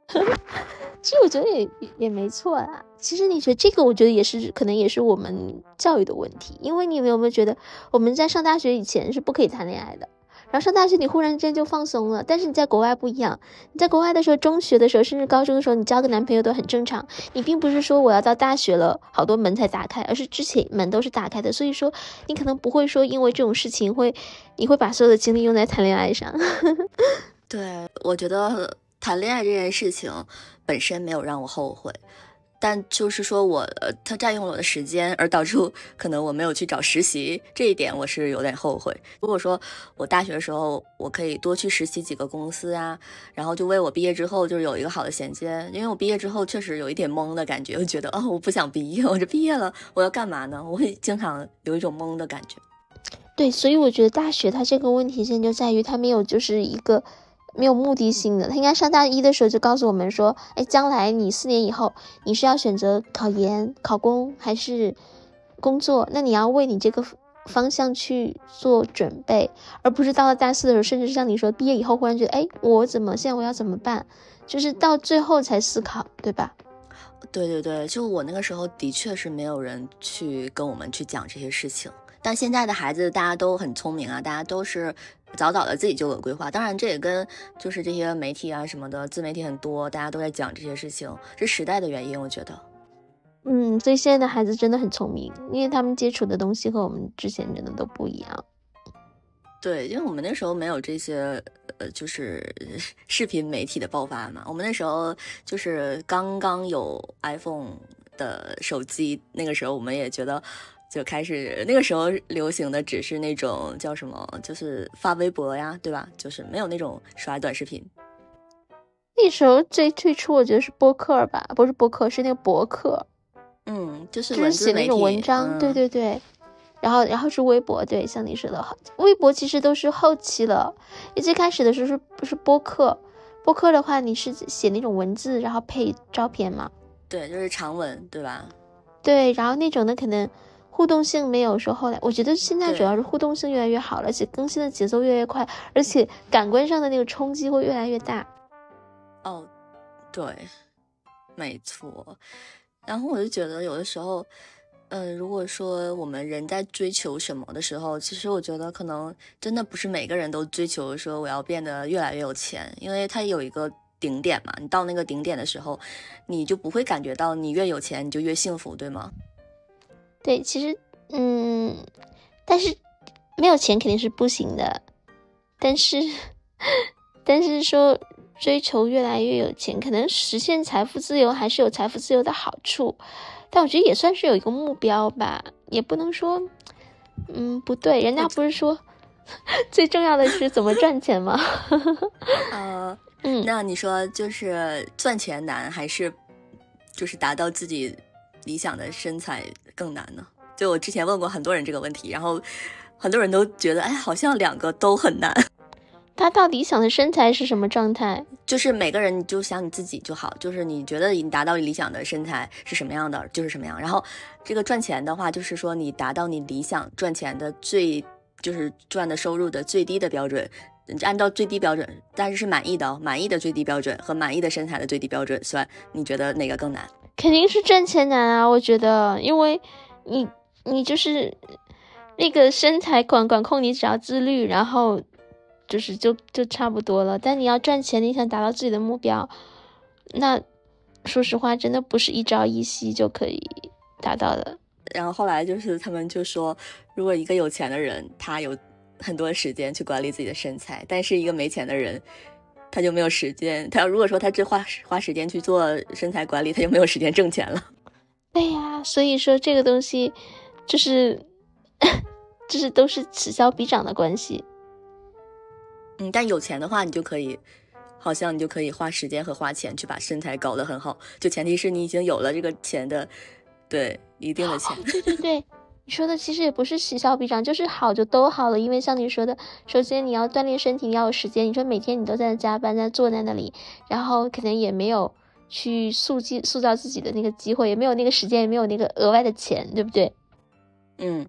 Speaker 2: 其实我觉得也也没错啊。其实你觉得这个，我觉得也是可能也是我们教育的问题。因为你们有没有觉得，我们在上大学以前是不可以谈恋爱的？然后上大学，你忽然间就放松了。但是你在国外不一样，你在国外的时候，中学的时候，甚至高中的时候，你交个男朋友都很正常。你并不是说我要到大学了，好多门才打开，而是之前门都是打开的。所以说，你可能不会说因为这种事情会，你会把所有的精力用在谈恋爱上。
Speaker 1: 对，我觉得谈恋爱这件事情本身没有让我后悔。但就是说我呃，它占用了我的时间，而导致可能我没有去找实习，这一点我是有点后悔。如果说我大学的时候我可以多去实习几个公司啊，然后就为我毕业之后就是有一个好的衔接，因为我毕业之后确实有一点懵的感觉，我觉得哦，我不想毕业，我这毕业了我要干嘛呢？我会经常有一种懵的感觉。
Speaker 2: 对，所以我觉得大学它这个问题现在就在于它没有就是一个。没有目的性的，他应该上大一的时候就告诉我们说，哎，将来你四年以后你是要选择考研、考公还是工作？那你要为你这个方向去做准备，而不是到了大四的时候，甚至是像你说毕业以后忽然觉得，哎，我怎么现在我要怎么办？就是到最后才思考，对吧？
Speaker 1: 对对对，就我那个时候的确是没有人去跟我们去讲这些事情。但现在的孩子大家都很聪明啊，大家都是早早的自己就有规划。当然，这也跟就是这些媒体啊什么的，自媒体很多，大家都在讲这些事情，是时代的原因，我觉得。
Speaker 2: 嗯，所以现在的孩子真的很聪明，因为他们接触的东西和我们之前真的都不一样。
Speaker 1: 对，因为我们那时候没有这些呃，就是 视频媒体的爆发嘛。我们那时候就是刚刚有 iPhone 的手机，那个时候我们也觉得。就开始那个时候流行的只是那种叫什么，就是发微博呀，对吧？就是没有那种刷短视频。
Speaker 2: 那时候最最初我觉得是播客吧，不是播客，是那个博客。
Speaker 1: 嗯，就是
Speaker 2: 就是写那种文章，对对对。然后然后是微博，对，像你说的，微博其实都是后期了。你最开始的时候是不是播客？播客的话，你是写那种文字，然后配照片嘛？
Speaker 1: 对，就是长文，对吧？
Speaker 2: 对，然后那种的可能。互动性没有说后来，我觉得现在主要是互动性越来越好了，而且更新的节奏越来越快，而且感官上的那个冲击会越来越大。
Speaker 1: 哦，对，没错。然后我就觉得有的时候，嗯，如果说我们人在追求什么的时候，其实我觉得可能真的不是每个人都追求说我要变得越来越有钱，因为它有一个顶点嘛。你到那个顶点的时候，你就不会感觉到你越有钱你就越幸福，对吗？
Speaker 2: 对，其实，嗯，但是没有钱肯定是不行的，但是，但是说追求越来越有钱，可能实现财富自由还是有财富自由的好处，但我觉得也算是有一个目标吧，也不能说，嗯，不对，人家不是说 最重要的是怎么赚钱吗？
Speaker 1: 呃，嗯，那你说就是赚钱难，还是就是达到自己？理想的身材更难呢？就我之前问过很多人这个问题，然后很多人都觉得，哎，好像两个都很难。
Speaker 2: 达到理想的身材是什么状态？
Speaker 1: 就是每个人你就想你自己就好，就是你觉得你达到理想的身材是什么样的，就是什么样。然后这个赚钱的话，就是说你达到你理想赚钱的最，就是赚的收入的最低的标准，按照最低标准，但是是满意的哦，满意的最低标准和满意的身材的最低标准算，你觉得哪个更难？
Speaker 2: 肯定是赚钱难啊！我觉得，因为你你就是那个身材管管控，你只要自律，然后就是就就差不多了。但你要赚钱，你想达到自己的目标，那说实话，真的不是一朝一夕就可以达到的。
Speaker 1: 然后后来就是他们就说，如果一个有钱的人，他有很多时间去管理自己的身材，但是一个没钱的人。他就没有时间，他要如果说他只花花时间去做身材管理，他就没有时间挣钱了。
Speaker 2: 对呀，所以说这个东西就是，就是都是此消彼长的关系。
Speaker 1: 嗯，但有钱的话，你就可以，好像你就可以花时间和花钱去把身材搞得很好，就前提是你已经有了这个钱的，对一定的钱。
Speaker 2: 对对对。你说的其实也不是此消彼长，就是好就都好了。因为像你说的，首先你要锻炼身体，你要有时间。你说每天你都在加班，在坐在那里，然后可能也没有去塑记塑造自己的那个机会，也没有那个时间，也没有那个额外的钱，对不对？
Speaker 1: 嗯。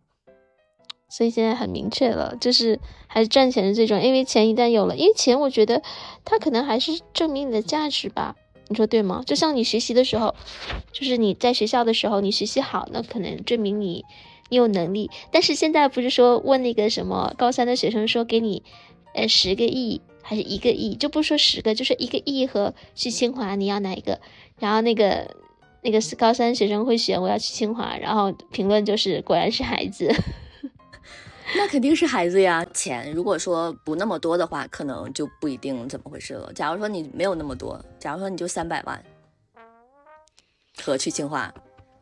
Speaker 2: 所以现在很明确了，就是还是赚钱的最重要。因为钱一旦有了，因为钱，我觉得它可能还是证明你的价值吧。你说对吗？就像你学习的时候，就是你在学校的时候，你学习好，那可能证明你。你有能力，但是现在不是说问那个什么高三的学生说给你，呃十个亿还是一个亿，就不说十个，就是一个亿和去清华，你要哪一个？然后那个那个高三学生会选我要去清华，然后评论就是果然是孩子，
Speaker 1: 那肯定是孩子呀。钱如果说不那么多的话，可能就不一定怎么回事了。假如说你没有那么多，假如说你就三百万。和去清华。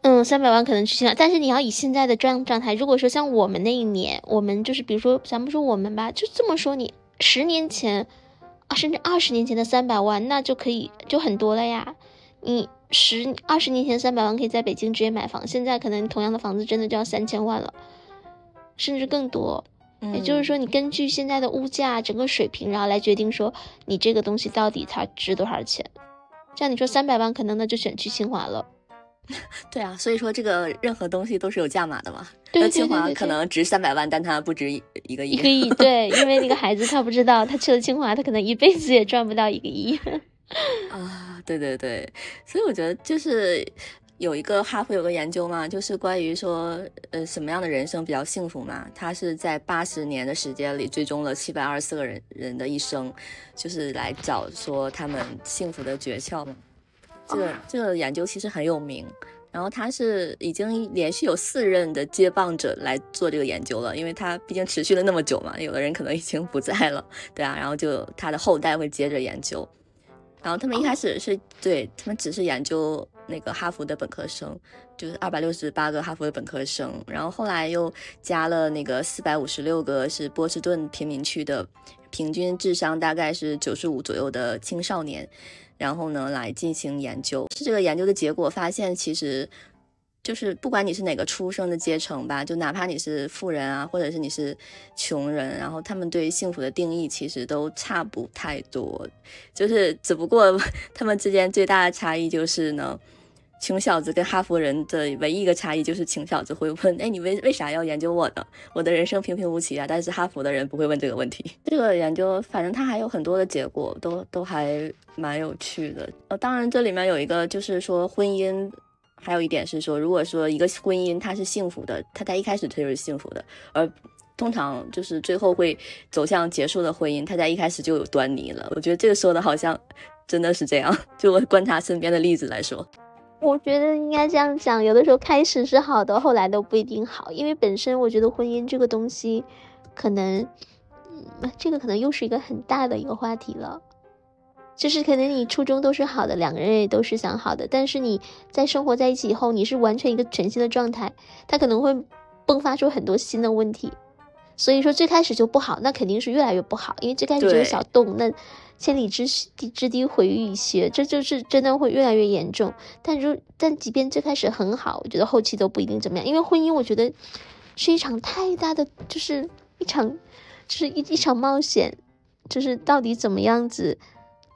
Speaker 2: 嗯，三百万可能去清华，但是你要以现在的状状态，如果说像我们那一年，我们就是比如说，咱们说我们吧，就这么说，你十年前啊，甚至二十年前的三百万，那就可以就很多了呀。你十二十年前三百万可以在北京直接买房，现在可能同样的房子真的就要三千万了，甚至更多。也就是说，你根据现在的物价整个水平，然后来决定说你这个东西到底它值多少钱。像你说三百万，可能那就选去清华了。
Speaker 1: 对啊，所以说这个任何东西都是有价码的嘛。
Speaker 2: 那
Speaker 1: 清华可能值三百万，但它不值一个亿。
Speaker 2: 一个亿，对，因为那个孩子他不知道，他去了清华，他可能一辈子也赚不到一个亿。
Speaker 1: 啊，对对对，所以我觉得就是有一个哈佛有个研究嘛，就是关于说呃什么样的人生比较幸福嘛。他是在八十年的时间里追踪了七百二十四个人人的一生，就是来找说他们幸福的诀窍嘛。这个这个研究其实很有名，然后他是已经连续有四任的接棒者来做这个研究了，因为他毕竟持续了那么久嘛，有的人可能已经不在了，对啊，然后就他的后代会接着研究，然后他们一开始是对他们只是研究那个哈佛的本科生，就是二百六十八个哈佛的本科生，然后后来又加了那个四百五十六个是波士顿贫民区的，平均智商大概是九十五左右的青少年。然后呢，来进行研究。是这个研究的结果发现，其实就是不管你是哪个出生的阶层吧，就哪怕你是富人啊，或者是你是穷人，然后他们对幸福的定义其实都差不太多。就是只不过 他们之间最大的差异就是呢。穷小子跟哈佛人的唯一一个差异就是穷小子会问：“哎，你为为啥要研究我呢？我的人生平平无奇啊。”但是哈佛的人不会问这个问题。这个研究反正它还有很多的结果，都都还蛮有趣的。呃，当然这里面有一个就是说婚姻，还有一点是说，如果说一个婚姻它是幸福的，它在一开始它就是幸福的，而通常就是最后会走向结束的婚姻，它在一开始就有端倪了。我觉得这个说的好像真的是这样，就我观察身边的例子来说。
Speaker 2: 我觉得应该这样讲，有的时候开始是好的，后来都不一定好，因为本身我觉得婚姻这个东西，可能，嗯，这个可能又是一个很大的一个话题了。就是可能你初衷都是好的，两个人也都是想好的，但是你在生活在一起以后，你是完全一个全新的状态，他可能会迸发出很多新的问题。所以说最开始就不好，那肯定是越来越不好，因为最开始就是小洞，那千里之堤之堤毁于蚁穴，这就是真的会越来越严重。但如但即便最开始很好，我觉得后期都不一定怎么样，因为婚姻我觉得是一场太大的，就是一场就是一一场冒险，就是到底怎么样子，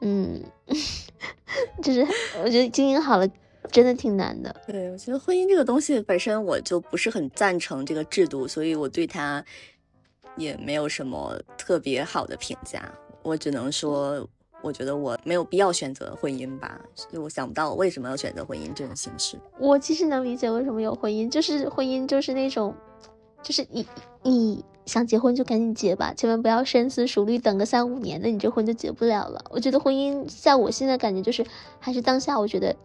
Speaker 2: 嗯，就是我觉得经营好了真的挺难的。
Speaker 1: 对，我觉得婚姻这个东西本身我就不是很赞成这个制度，所以我对他。也没有什么特别好的评价，我只能说，我觉得我没有必要选择婚姻吧，就我想不到我为什么要选择婚姻这种形式。
Speaker 2: 我其实能理解为什么有婚姻，就是婚姻就是那种，就是你你想结婚就赶紧结吧，千万不要深思熟虑，等个三五年，那你这婚就结不了了。我觉得婚姻在我现在感觉就是还是当下，我觉得，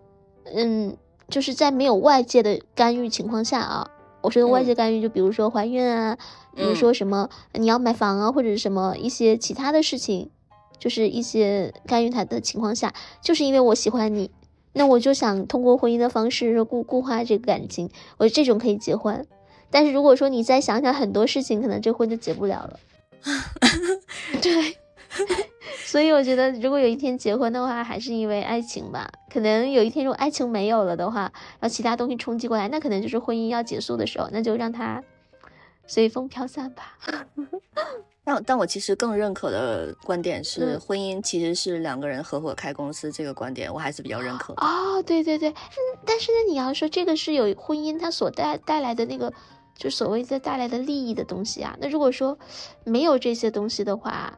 Speaker 2: 嗯，就是在没有外界的干预情况下啊。我说的外界干预，就比如说怀孕啊，比如说什么你要买房啊，或者什么一些其他的事情，就是一些干预他的情况下，就是因为我喜欢你，那我就想通过婚姻的方式固固化这个感情，我这种可以结婚。但是如果说你再想想很多事情，可能这婚就结不了了。对。所以我觉得，如果有一天结婚的话，还是因为爱情吧。可能有一天，如果爱情没有了的话，然后其他东西冲击过来，那可能就是婚姻要结束的时候，那就让它随风飘散吧。
Speaker 1: 但但我其实更认可的观点是，婚姻其实是两个人合伙开公司这个观点，我还是比较认可。
Speaker 2: 哦，对对对，但是呢，你要说这个是有婚姻它所带带来的那个，就所谓的带来的利益的东西啊。那如果说没有这些东西的话，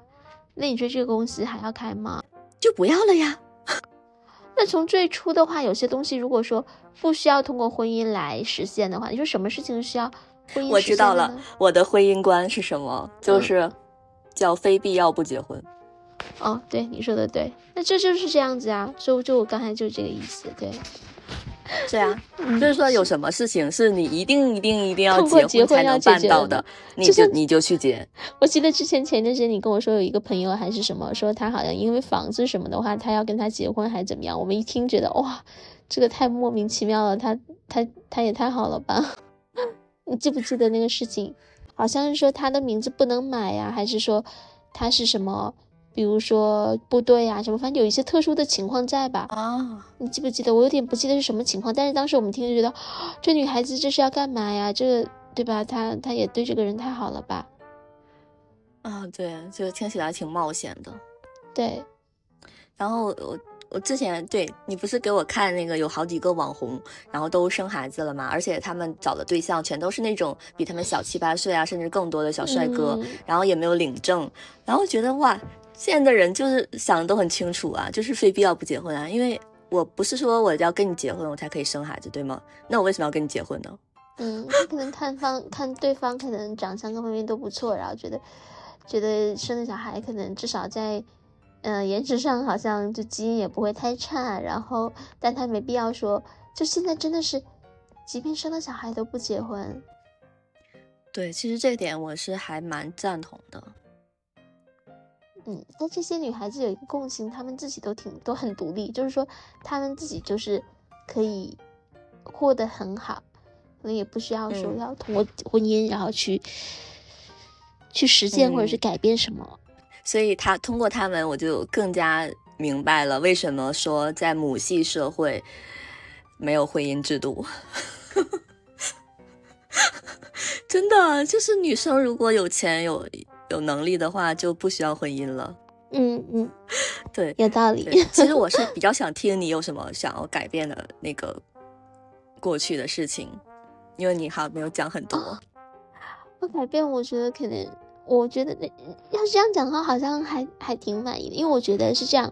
Speaker 2: 那你觉得这个公司还要开吗？
Speaker 1: 就不要了呀。
Speaker 2: 那从最初的话，有些东西如果说不需要通过婚姻来实现的话，你说什么事情需要婚姻？
Speaker 1: 我知道了，我的婚姻观是什么？就是叫非必要不结婚。
Speaker 2: 哦，对，你说的对，那这就是这样子啊。所以就我刚才就是这个意思，对。
Speaker 1: 对啊，就是说有什么事情是你一定一定一定要结婚才能办到的，你就你就去结。
Speaker 2: 我记得之前前段时间你跟我说有一个朋友还是什么，说他好像因为房子什么的话，他要跟他结婚还是怎么样？我们一听觉得哇，这个太莫名其妙了，他他他也太好了吧？你记不记得那个事情？好像是说他的名字不能买呀，还是说他是什么？比如说部队啊什么，反正有一些特殊的情况在吧？
Speaker 1: 啊，
Speaker 2: 你记不记得？我有点不记得是什么情况，但是当时我们听就觉得，这女孩子这是要干嘛呀？这对吧？她她也对这个人太好了吧？
Speaker 1: 啊，对，就听起来挺冒险的。
Speaker 2: 对，
Speaker 1: 然后我我之前对你不是给我看那个有好几个网红，然后都生孩子了嘛，而且他们找的对象全都是那种比他们小七八岁啊，甚至更多的小帅哥，
Speaker 2: 嗯
Speaker 1: 然后也没有领证，然后觉得哇，现在的人就是想的都很清楚啊，就是非必要不结婚啊，因为我不是说我要跟你结婚我才可以生孩子，对吗？那我为什么要跟你结婚呢？
Speaker 2: 嗯，他可能看方看对方可能长相各方面都不错，然后觉得觉得生的小孩可能至少在呃颜值上好像就基因也不会太差，然后但他没必要说，就现在真的是，即便生了小孩都不结婚。
Speaker 1: 对，其实这点我是还蛮赞同的。
Speaker 2: 嗯，但这些女孩子有一个共性，她们自己都挺都很独立，就是说她们自己就是可以过得很好，可能也不需要说
Speaker 1: 嗯
Speaker 2: 要通过婚姻然后去去实践或者是
Speaker 1: 嗯
Speaker 2: 改变什么。
Speaker 1: 所以他通过他们，我就更加明白了为什么说在母系社会没有婚姻制度。真的，就是女生如果有钱有有能力的话，就不需要婚姻了。
Speaker 2: 嗯嗯，
Speaker 1: 对
Speaker 2: 有道理。
Speaker 1: 其实我是 比较想听你有什么想要改变的那个过去的事情，因为你还没有讲很多。
Speaker 2: 我改变，我觉得可能，我觉得那要是这样讲的话，好像还还挺满意的，因为我觉得是这样，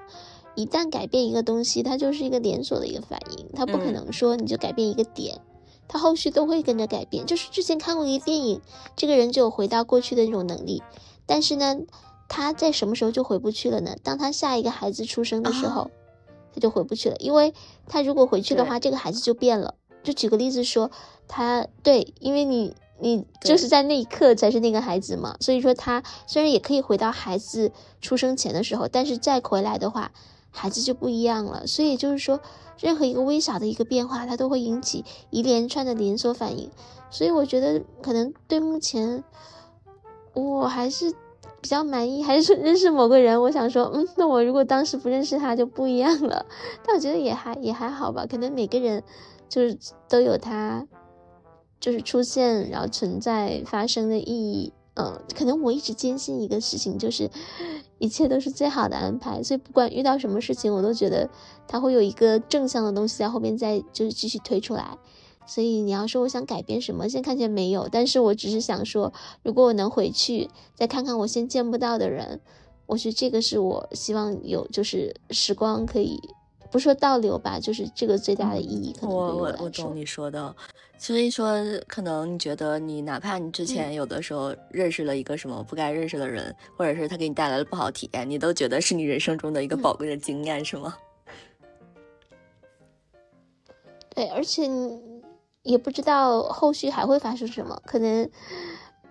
Speaker 2: 一旦改变一个东西，它就是一个连锁的一个反应，它不可
Speaker 1: 嗯
Speaker 2: 能说你就改变一个点，它后续都会跟着改变。就是之前看过一个电影，这个人就有回到过去的那种能力，但是呢，他在什么时候就回不去了呢？当他下一个孩子出生的时候，
Speaker 1: 啊
Speaker 2: 他就回不去了，因为他如果回去的话，这个孩子就变了。就举个例子说，他对，因为你你就是在那一刻才是那个孩子嘛，所以说他虽然也可以回到孩子出生前的时候，但是再回来的话，孩子就不一样了。所以就是说，任何一个微小的一个变化，它都会引起一连串的连锁反应。所以我觉得可能对目前我还是比较满意，还是认识某个人，我想说，嗯，那我如果当时不认识他就不一样了。但我觉得也还也还好吧，可能每个人就是都有他就是出现然后存在发生的意义。嗯，可能我一直坚信一个事情，就是一切都是最好的安排。所以不管遇到什么事情，我都觉得它会有一个正向的东西在后面再就是继续推出来。所以你要说我想改变什么，现在看起来没有，但是我只是想说，如果我能回去再看看我先见不到的人，我觉得这个是我希望有，就是时光可以不说倒流吧，就是这个最大的意义可能对
Speaker 1: 我我我懂。你说的，所以说可能你觉得你哪怕你之前有的时候认识了一个什么不该认识的人，或者是他给你带来了不好体验，你都觉得是你人生中的一个
Speaker 2: 嗯。
Speaker 1: 宝贵的经验，是吗？
Speaker 2: 对，而且你也不知道后续还会发生什么，可能，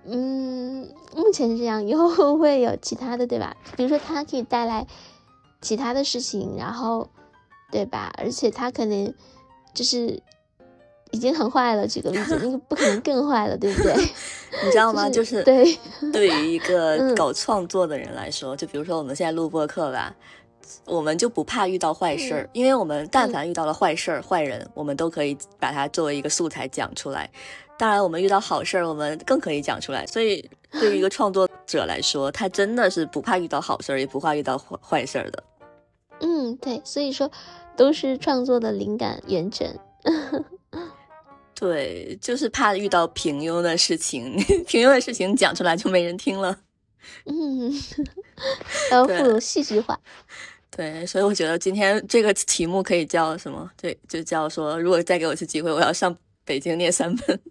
Speaker 2: 嗯，目前是这样，以后 会有其他的，对吧？比如说它可以带来其他的事情，然后，对吧？而且它可能就是已经很坏了，举个例子，那个不可能更坏了，对不对？
Speaker 1: 你知道吗？
Speaker 2: 就
Speaker 1: 就是
Speaker 2: 对，
Speaker 1: 对于一个
Speaker 2: 嗯
Speaker 1: 搞创作的人来说，就比如说我们现在录播课吧，我们就不怕遇到坏事儿，
Speaker 2: 嗯
Speaker 1: 因为我们但凡遇到了坏事儿、坏人，我们都可以把它作为一个素材讲出来。当然，我们遇到好事儿，我们更可以讲出来。所以，对于一个创作者来说，他真的是不怕遇到好事儿，也不怕遇到坏坏事儿的。
Speaker 2: 嗯，对，所以说都是创作的灵感源泉。
Speaker 1: 对，就是怕遇到平庸的事情，平庸的事情讲出来就没人听了。
Speaker 2: 嗯，要
Speaker 1: 对
Speaker 2: 富有戏剧化。
Speaker 1: 对，所以我觉得今天这个题目可以叫什么？对，就叫说，如果再给我一次机会，我要上北京念三本。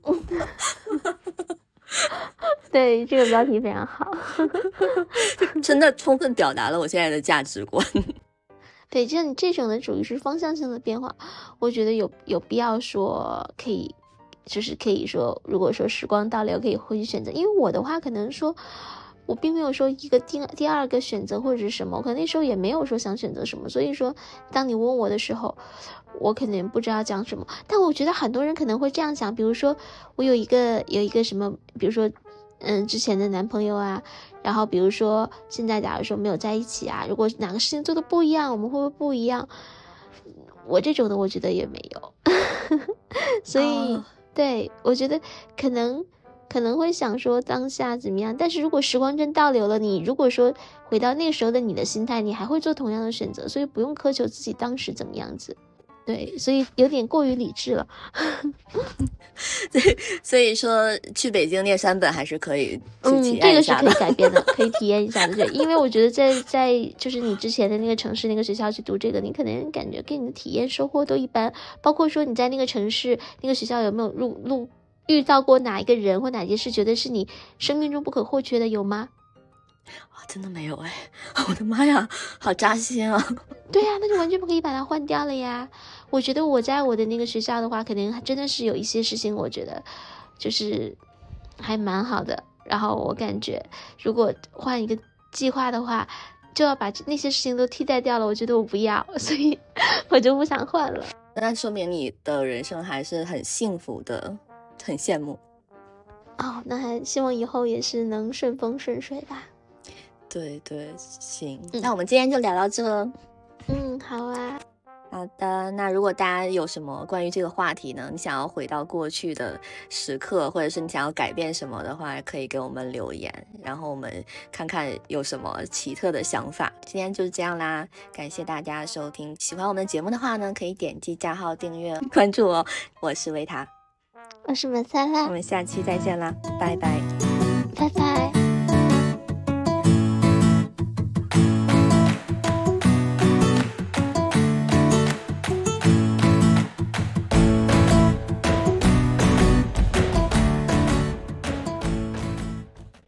Speaker 2: 对，这个标题非常好。
Speaker 1: 真的充分表达了我现在的价值观。
Speaker 2: 对，像你这种的属于是方向性的变化，我觉得有有必要说可以，就是可以说，如果说时光倒流，可以回去选择。因为我的话，可能说，我并没有说一个第第二个选择或者是什么，可能那时候也没有说想选择什么。所以说，当你问我的时候，我肯定不知道讲什么。但我觉得很多人可能会这样想，比如说我有一个有一个什么，比如说嗯之前的男朋友啊，然后比如说现在假如说没有在一起啊，如果哪个事情做的不一样，我们会不会不一样？我这种的，我觉得也没有。所以，对我觉得可能。可能会想说当下怎么样，但是如果时光真倒流了，你如果说回到那个时候的你的心态，你还会做同样的选择，所以不用苛求自己当时怎么样子。对，所以有点过于理智了。
Speaker 1: 对，所以说去北京念三本还是可以。
Speaker 2: 嗯，这个是可以改变的，可以 体验一下的。对，因为我觉得在在就是你之前的那个城市那个学校去读这个，你可能感觉跟你的体验收获都一般。包括说你在那个城市那个学校有没有入入。遇到过哪一个人或哪件事，觉得是你生命中不可或缺的，有吗？
Speaker 1: 啊，真的没有哎！我的妈呀，好扎心啊！
Speaker 2: 对呀，那就完全不可以把它换掉了呀。我觉得我在我的那个学校的话，肯定真的是有一些事情，我觉得就是还蛮好的。然后我感觉，如果换一个计划的话，就要把那些事情都替代掉了。我觉得我不要，所以我就不想换了。
Speaker 1: 那说明你的人生还是很幸福的。很羡慕
Speaker 2: 哦，那还希望以后也是能顺风顺水吧。
Speaker 1: 对对，行，那我们今天就聊到这。
Speaker 2: 嗯，好啊。
Speaker 1: 好的，那如果大家有什么关于这个话题呢？你想要回到过去的时刻，或者是你想要改变什么的话，可以给我们留言，然后我们看看有什么奇特的想法。今天就是这样啦，感谢大家收听。喜欢我们的节目的话呢，可以点击加号订阅关注哦。我是维塔。
Speaker 2: 我是文三啦，
Speaker 1: 我们下期再见啦，拜拜，
Speaker 2: 拜拜。